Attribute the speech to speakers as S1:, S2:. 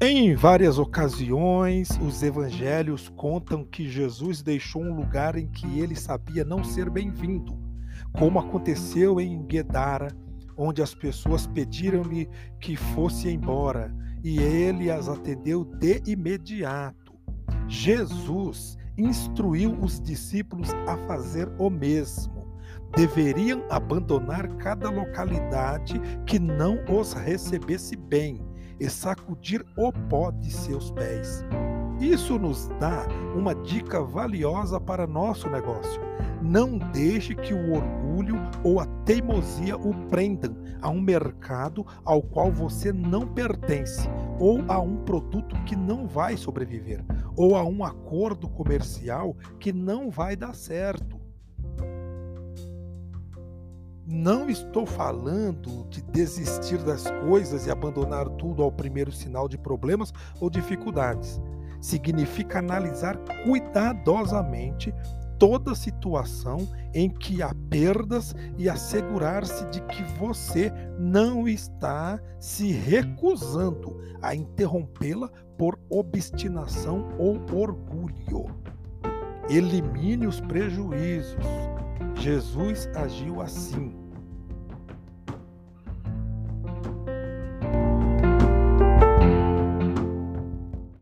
S1: Em várias ocasiões, os evangelhos contam que Jesus deixou um lugar em que ele sabia não ser bem-vindo, como aconteceu em Guedara, onde as pessoas pediram-lhe que fosse embora, e ele as atendeu de imediato. Jesus instruiu os discípulos a fazer o mesmo. Deveriam abandonar cada localidade que não os recebesse bem e sacudir o pó de seus pés. Isso nos dá uma dica valiosa para nosso negócio. Não deixe que o orgulho ou a teimosia o prendam a um mercado ao qual você não pertence, ou a um produto que não vai sobreviver, ou a um acordo comercial que não vai dar certo. Não estou falando de desistir das coisas e abandonar tudo ao primeiro sinal de problemas ou dificuldades. Significa analisar cuidadosamente toda situação em que há perdas e assegurar-se de que você não está se recusando a interrompê-la por obstinação ou orgulho. Elimine os prejuízos Jesus agiu assim.